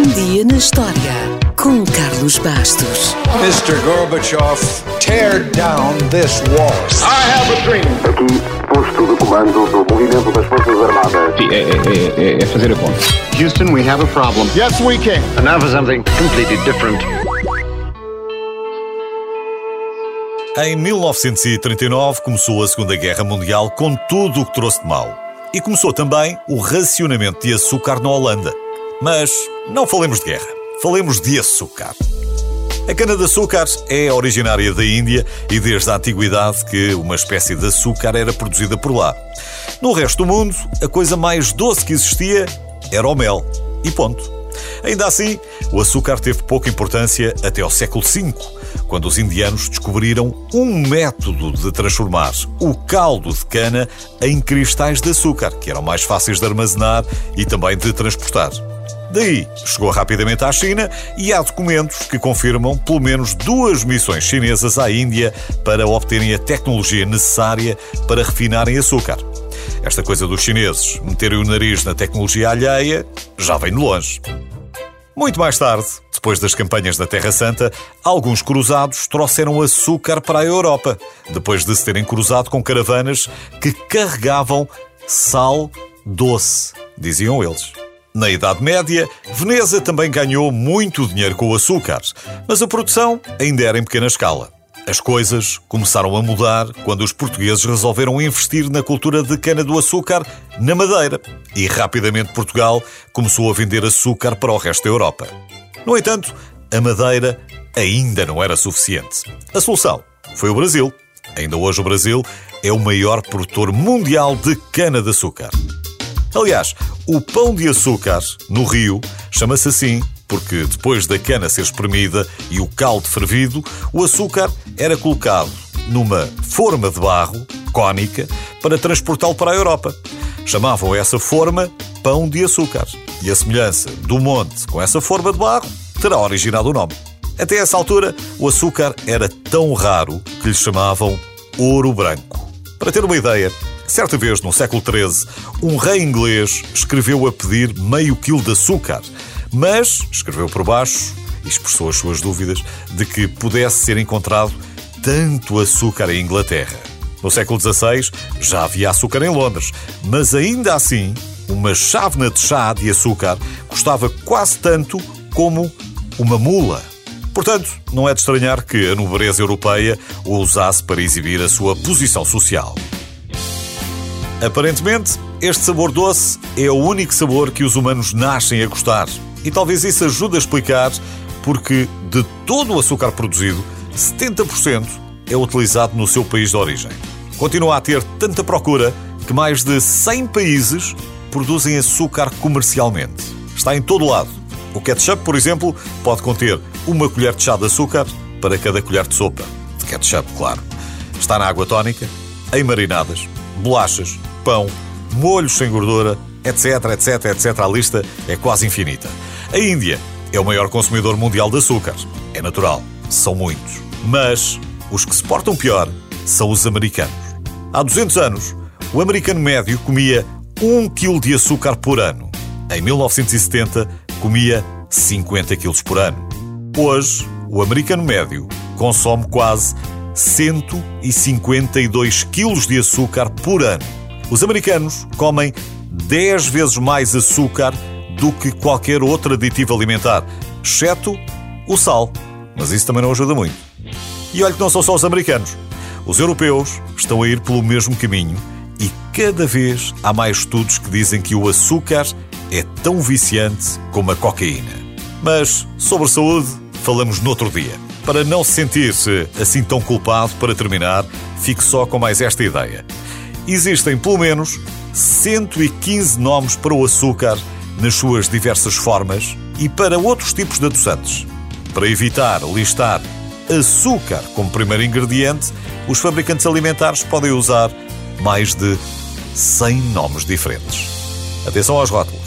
Um dia na história com Carlos Bastos. Mr. Gorbachev, tear down this wall. I have a dream. Aqui, posto de comando do movimento das Forças Armadas. Sim, é, é, é, é fazer a conta. Houston, we have a problem. Yes, we can. And now for something completely different. Em 1939 começou a Segunda Guerra Mundial com tudo o que trouxe de mal. E começou também o racionamento de açúcar na Holanda. Mas não falemos de guerra, falemos de açúcar. A cana-de-açúcar é originária da Índia e desde a antiguidade que uma espécie de açúcar era produzida por lá. No resto do mundo, a coisa mais doce que existia era o mel. E ponto. Ainda assim, o açúcar teve pouca importância até ao século V, quando os indianos descobriram um método de transformar o caldo de cana em cristais de açúcar, que eram mais fáceis de armazenar e também de transportar. Daí chegou rapidamente à China e há documentos que confirmam pelo menos duas missões chinesas à Índia para obterem a tecnologia necessária para refinarem açúcar. Esta coisa dos chineses meterem o nariz na tecnologia alheia já vem de longe. Muito mais tarde, depois das campanhas da Terra Santa, alguns cruzados trouxeram açúcar para a Europa, depois de se terem cruzado com caravanas que carregavam sal doce, diziam eles. Na Idade Média, Veneza também ganhou muito dinheiro com o açúcar, mas a produção ainda era em pequena escala. As coisas começaram a mudar quando os portugueses resolveram investir na cultura de cana-do-açúcar na Madeira e rapidamente Portugal começou a vender açúcar para o resto da Europa. No entanto, a Madeira ainda não era suficiente. A solução foi o Brasil. Ainda hoje o Brasil é o maior produtor mundial de cana-de-açúcar. Aliás, o pão de açúcar no Rio chama-se assim porque depois da cana ser espremida e o caldo fervido, o açúcar era colocado numa forma de barro cônica para transportá-lo para a Europa. Chamavam essa forma pão de açúcar. E a semelhança do monte com essa forma de barro terá originado o nome. Até essa altura, o açúcar era tão raro que lhe chamavam ouro branco. Para ter uma ideia, certa vez no século XIII, um rei inglês escreveu a pedir meio quilo de açúcar, mas escreveu por baixo e expressou as suas dúvidas de que pudesse ser encontrado tanto açúcar em Inglaterra. No século XVI já havia açúcar em Londres, mas ainda assim, uma chávena de chá de açúcar custava quase tanto como uma mula. Portanto, não é de estranhar que a nobreza europeia o usasse para exibir a sua posição social. Aparentemente, este sabor doce é o único sabor que os humanos nascem a gostar. E talvez isso ajude a explicar porque de todo o açúcar produzido, 70% é utilizado no seu país de origem. Continua a ter tanta procura que mais de 100 países produzem açúcar comercialmente. Está em todo lado. O ketchup, por exemplo, pode conter uma colher de chá de açúcar para cada colher de sopa. De ketchup, claro. Está na água tónica, em marinadas, bolachas, pão, molhos sem gordura, etc, etc, etc. A lista é quase infinita. A Índia é o maior consumidor mundial de açúcar. É natural, são muitos. Mas os que se portam pior são os americanos. Há 200 anos, o americano médio comia 1 kg de açúcar por ano. Em 1970, comia 50 kg por ano. Hoje, o americano médio consome quase 152 kg de açúcar por ano. Os americanos comem 10 vezes mais açúcar do que qualquer outro aditivo alimentar, exceto o sal. Mas isso também não ajuda muito. E olha que não são só os americanos. Os europeus estão a ir pelo mesmo caminho e cada vez há mais estudos que dizem que o açúcar é tão viciante como a cocaína. Mas sobre saúde falamos noutro dia. Para não se sentir-se assim tão culpado, para terminar, fique só com mais esta ideia. Existem pelo menos 115 nomes para o açúcar nas suas diversas formas e para outros tipos de adoçantes. Para evitar listar açúcar como primeiro ingrediente, os fabricantes alimentares podem usar mais de 100 nomes diferentes. Atenção aos rótulos.